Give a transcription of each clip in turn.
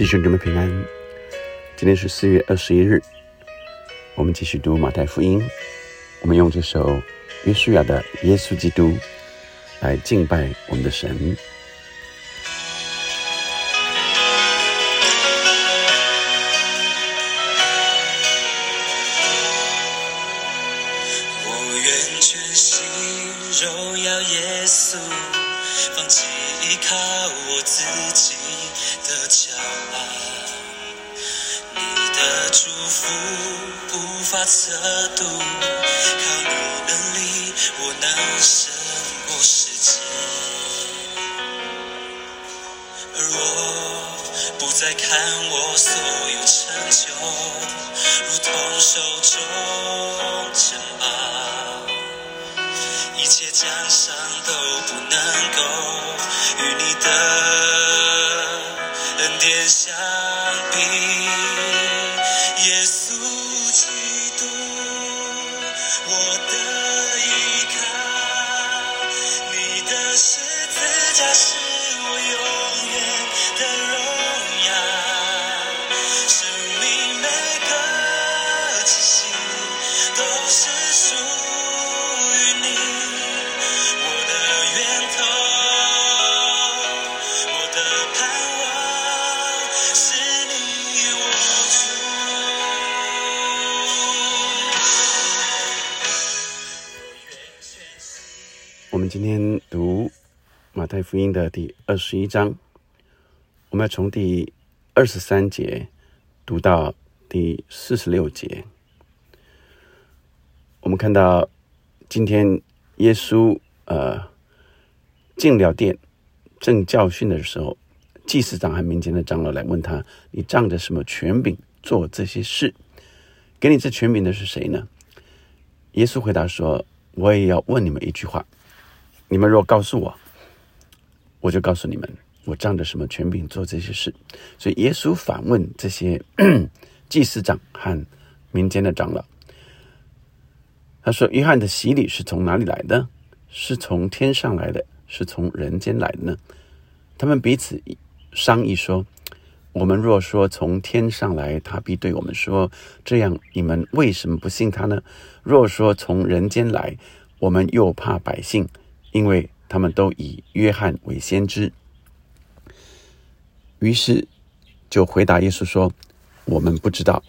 弟兄姊妹平安，今天是四月二十一日，我们继续读马太福音。我们用这首约书亚的《耶稣基督》来敬拜我们的神。我愿全心荣耀耶稣，放弃依靠我自己的骄傲。你的祝福无法测度，靠你能力，我能胜过世界。而我不再看我所有成就，如同手今天读马太福音的第二十一章，我们要从第二十三节读到第四十六节。我们看到今天耶稣呃进了殿，正教训的时候，祭司长和民间的长老来问他：“你仗着什么权柄做这些事？给你这权柄的是谁呢？”耶稣回答说：“我也要问你们一句话。”你们若告诉我，我就告诉你们，我仗着什么权柄做这些事。所以耶稣反问这些 祭司长和民间的长老，他说：“约翰的洗礼是从哪里来的？是从天上来的，是从人间来的呢？”他们彼此商议说：“我们若说从天上来，他必对我们说：这样你们为什么不信他呢？若说从人间来，我们又怕百姓。”因为他们都以约翰为先知，于是就回答耶稣说：“我们不知道。”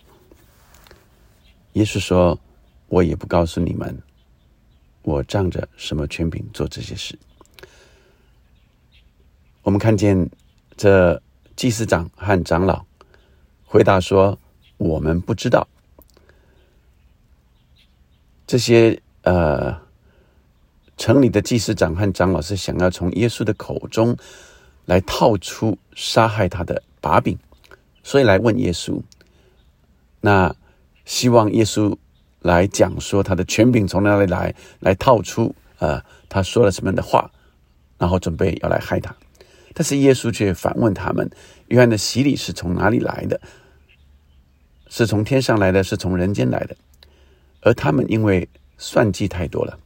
耶稣说：“我也不告诉你们，我仗着什么权柄做这些事。”我们看见这祭司长和长老回答说：“我们不知道。”这些呃。城里的祭司长和长老是想要从耶稣的口中来套出杀害他的把柄，所以来问耶稣。那希望耶稣来讲说他的权柄从哪里来，来套出呃他说了什么样的话，然后准备要来害他。但是耶稣却反问他们：约翰的洗礼是从哪里来的？是从天上来的，是从人间来的？而他们因为算计太多了。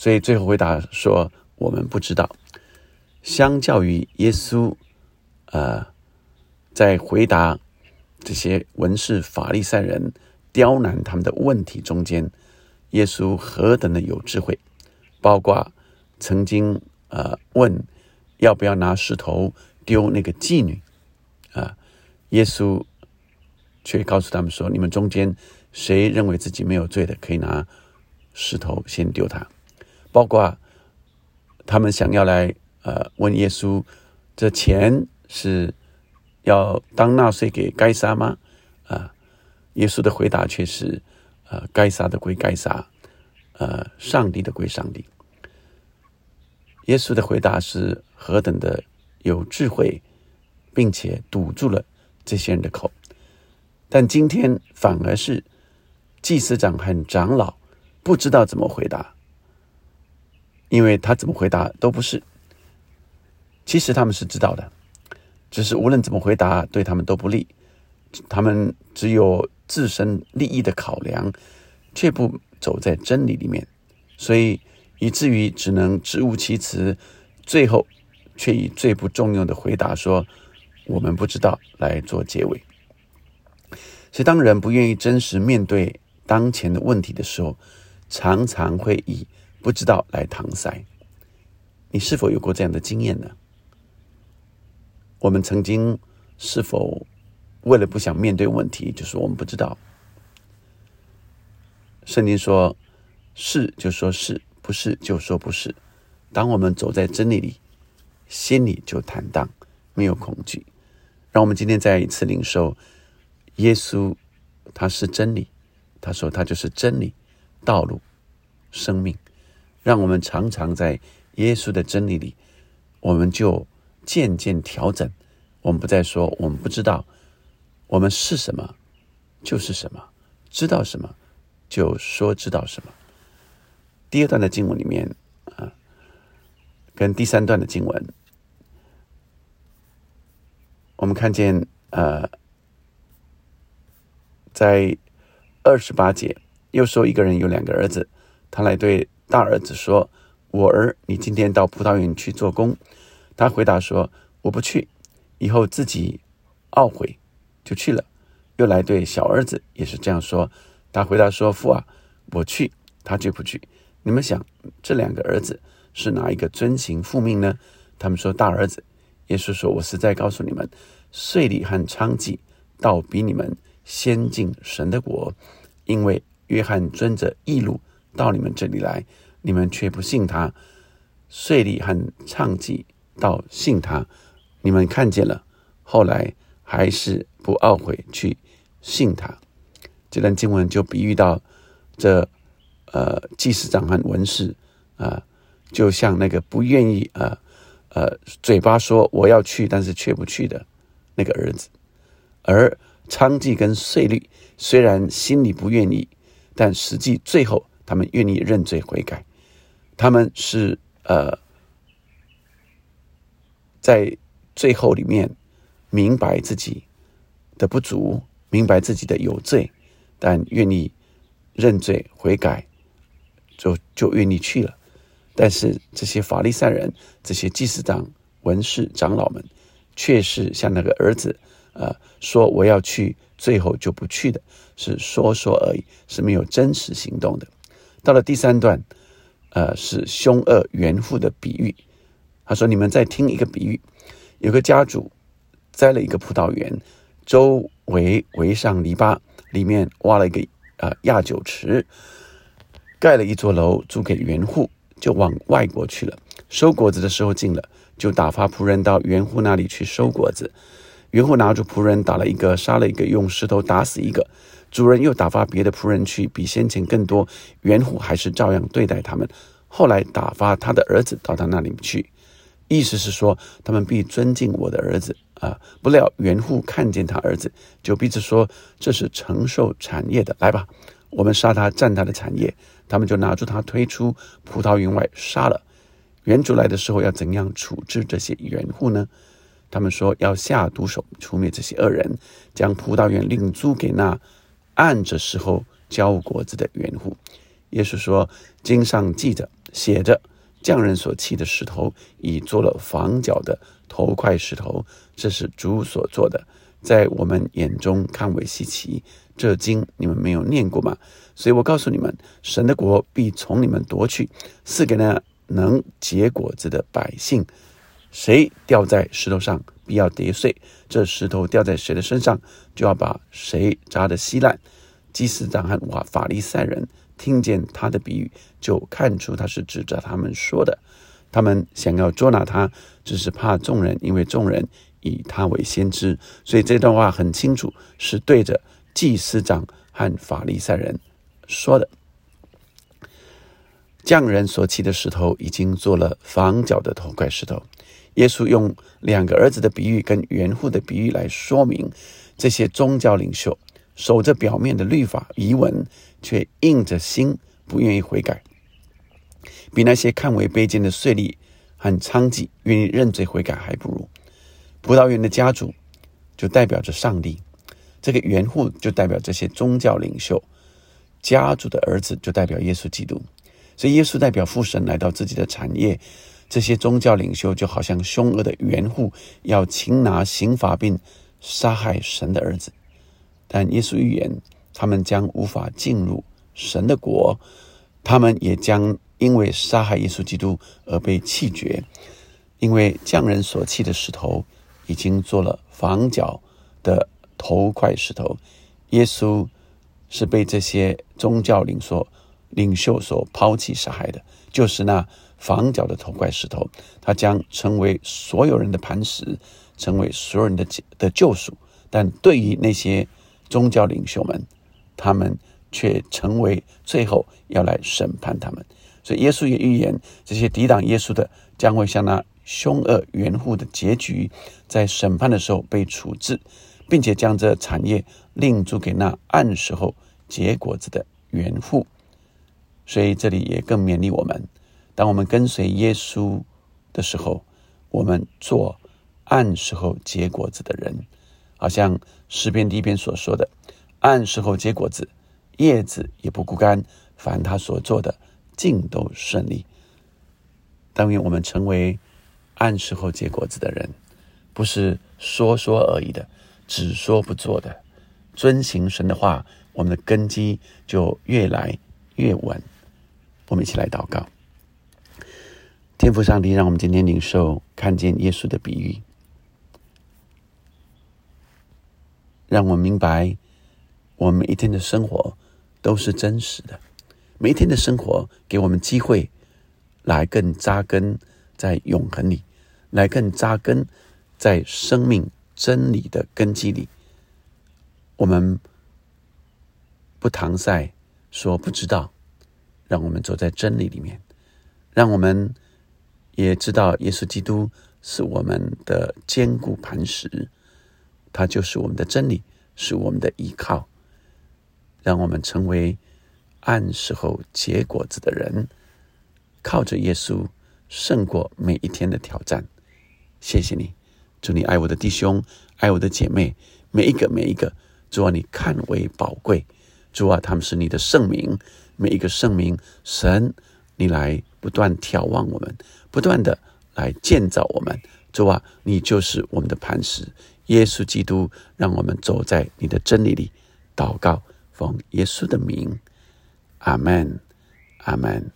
所以最后回答说：“我们不知道。”相较于耶稣，呃，在回答这些文士法利赛人刁难他们的问题中间，耶稣何等的有智慧！包括曾经呃问要不要拿石头丢那个妓女，啊，耶稣却告诉他们说：“你们中间谁认为自己没有罪的，可以拿石头先丢他。”包括他们想要来呃问耶稣，这钱是要当纳税给该杀吗？啊，耶稣的回答却是呃该杀的归该杀，呃上帝的归上帝。耶稣的回答是何等的有智慧，并且堵住了这些人的口。但今天反而是祭司长和长老不知道怎么回答。因为他怎么回答都不是，其实他们是知道的，只是无论怎么回答对他们都不利，他们只有自身利益的考量，却不走在真理里面，所以以至于只能支吾其词，最后却以最不重用的回答说：“我们不知道来做结尾。所以，当人不愿意真实面对当前的问题的时候，常常会以不知道来搪塞。你是否有过这样的经验呢？我们曾经是否为了不想面对问题，就是我们不知道？圣经说：“是就说是不是就说不是。”当我们走在真理里，心里就坦荡，没有恐惧。让我们今天再一次领受耶稣，他是真理。他说他就是真理、道路、生命。让我们常常在耶稣的真理里，我们就渐渐调整。我们不再说我们不知道，我们是什么就是什么，知道什么就说知道什么。第二段的经文里面啊，跟第三段的经文，我们看见呃，在二十八节又说一个人有两个儿子，他来对大儿子说：“我儿，你今天到葡萄园去做工。”他回答说：“我不去。”以后自己懊悔，就去了。又来对小儿子也是这样说。他回答说：“父啊，我去。”他就不去。你们想，这两个儿子是哪一个遵行父命呢？他们说大儿子。耶稣说：“我实在告诉你们，税吏和娼妓倒比你们先进神的国，因为约翰遵着义路到你们这里来，你们却不信他；税吏和娼妓到信他。”你们看见了，后来还是不懊悔去信他。这段经文就比喻到这呃祭司长和文士啊，就像那个不愿意啊呃嘴巴说我要去，但是却不去的那个儿子。而娼妓跟税吏虽然心里不愿意，但实际最后他们愿意认罪悔改。他们是呃在。最后里面，明白自己的不足，明白自己的有罪，但愿意认罪悔改，就就愿意去了。但是这些法利赛人、这些祭司长、文士、长老们，却是像那个儿子，呃，说我要去，最后就不去的，是说说而已，是没有真实行动的。到了第三段，呃，是凶恶原父的比喻。他说：“你们再听一个比喻。”有个家主栽了一个葡萄园，周围围上篱笆，里面挖了一个啊压酒池，盖了一座楼租给园户，就往外国去了。收果子的时候近了，就打发仆人到园户那里去收果子。园户拿住仆人打了一个，杀了一个，用石头打死一个。主人又打发别的仆人去，比先前更多。园户还是照样对待他们。后来打发他的儿子到他那里去。意思是说，他们必尊敬我的儿子啊！不料园户看见他儿子，就彼此说：“这是承受产业的，来吧，我们杀他，占他的产业。”他们就拿住他，推出葡萄园外杀了。原主来的时候，要怎样处置这些园户呢？他们说要下毒手，除灭这些恶人，将葡萄园另租给那按着时候交果子的缘故。耶稣说：“经上记着，写着。”匠人所砌的石头，已做了房角的头块石头，这是主所做的，在我们眼中看为稀奇。这经你们没有念过吗？所以我告诉你们，神的国必从你们夺去，赐给那能结果子的百姓。谁掉在石头上，必要跌碎；这石头掉在谁的身上，就要把谁砸得稀烂。祭司长和法法利赛人。听见他的比喻，就看出他是指着他们说的。他们想要捉拿他，只是怕众人，因为众人以他为先知。所以这段话很清楚，是对着祭司长和法利赛人说的。匠人所砌的石头已经做了房角的头块石头。耶稣用两个儿子的比喻跟园户的比喻来说明，这些宗教领袖守着表面的律法遗文。却硬着心不愿意悔改，比那些看为卑贱的税吏和娼妓愿意认罪悔改还不如。葡萄园的家主就代表着上帝，这个园户就代表这些宗教领袖，家主的儿子就代表耶稣基督。所以耶稣代表父神来到自己的产业，这些宗教领袖就好像凶恶的猿户，要擒拿刑罚并杀害神的儿子。但耶稣预言，他们将无法进入神的国，他们也将因为杀害耶稣基督而被弃绝，因为匠人所弃的石头，已经做了房角的头块石头。耶稣是被这些宗教领所领袖所抛弃杀害的，就是那房角的头块石头，它将成为所有人的磐石，成为所有人的的救赎。但对于那些宗教领袖们，他们却成为最后要来审判他们。所以耶稣也预言，这些抵挡耶稣的将会像那凶恶园户的结局，在审判的时候被处置，并且将这产业另租给那按时候结果子的园户。所以这里也更勉励我们：当我们跟随耶稣的时候，我们做按时候结果子的人。好像诗篇第一篇所说的，按时候结果子，叶子也不枯干，凡他所做的尽都顺利。但愿我们成为按时候结果子的人，不是说说而已的，只说不做的，遵行神的话，我们的根基就越来越稳。我们一起来祷告，天父上帝，让我们今天领受看见耶稣的比喻。让我明白，我们每一天的生活都是真实的。每一天的生活给我们机会，来更扎根在永恒里，来更扎根在生命真理的根基里。我们不搪塞，说不知道，让我们走在真理里面，让我们也知道耶稣基督是我们的坚固磐石。他就是我们的真理，是我们的依靠，让我们成为按时候结果子的人，靠着耶稣胜过每一天的挑战。谢谢你，祝你爱我的弟兄，爱我的姐妹，每一个每一个，主啊，你看为宝贵，主啊，他们是你的圣名，每一个圣名，神，你来不断眺望我们，不断的来建造我们，主啊，你就是我们的磐石。耶稣基督，让我们走在你的真理里，祷告，奉耶稣的名，阿门，阿门。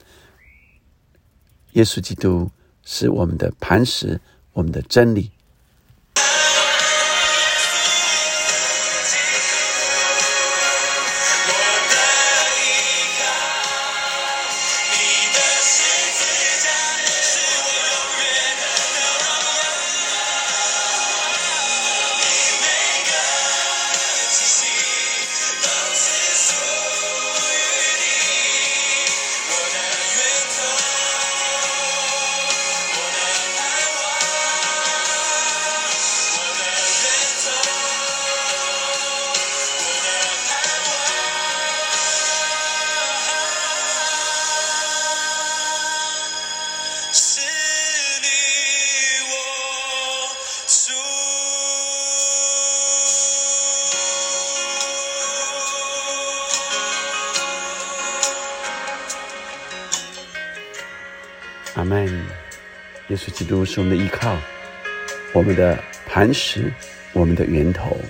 耶稣基督是我们的磐石，我们的真理。阿门。耶稣基督是我们的依靠，我们的磐石，我们的源头。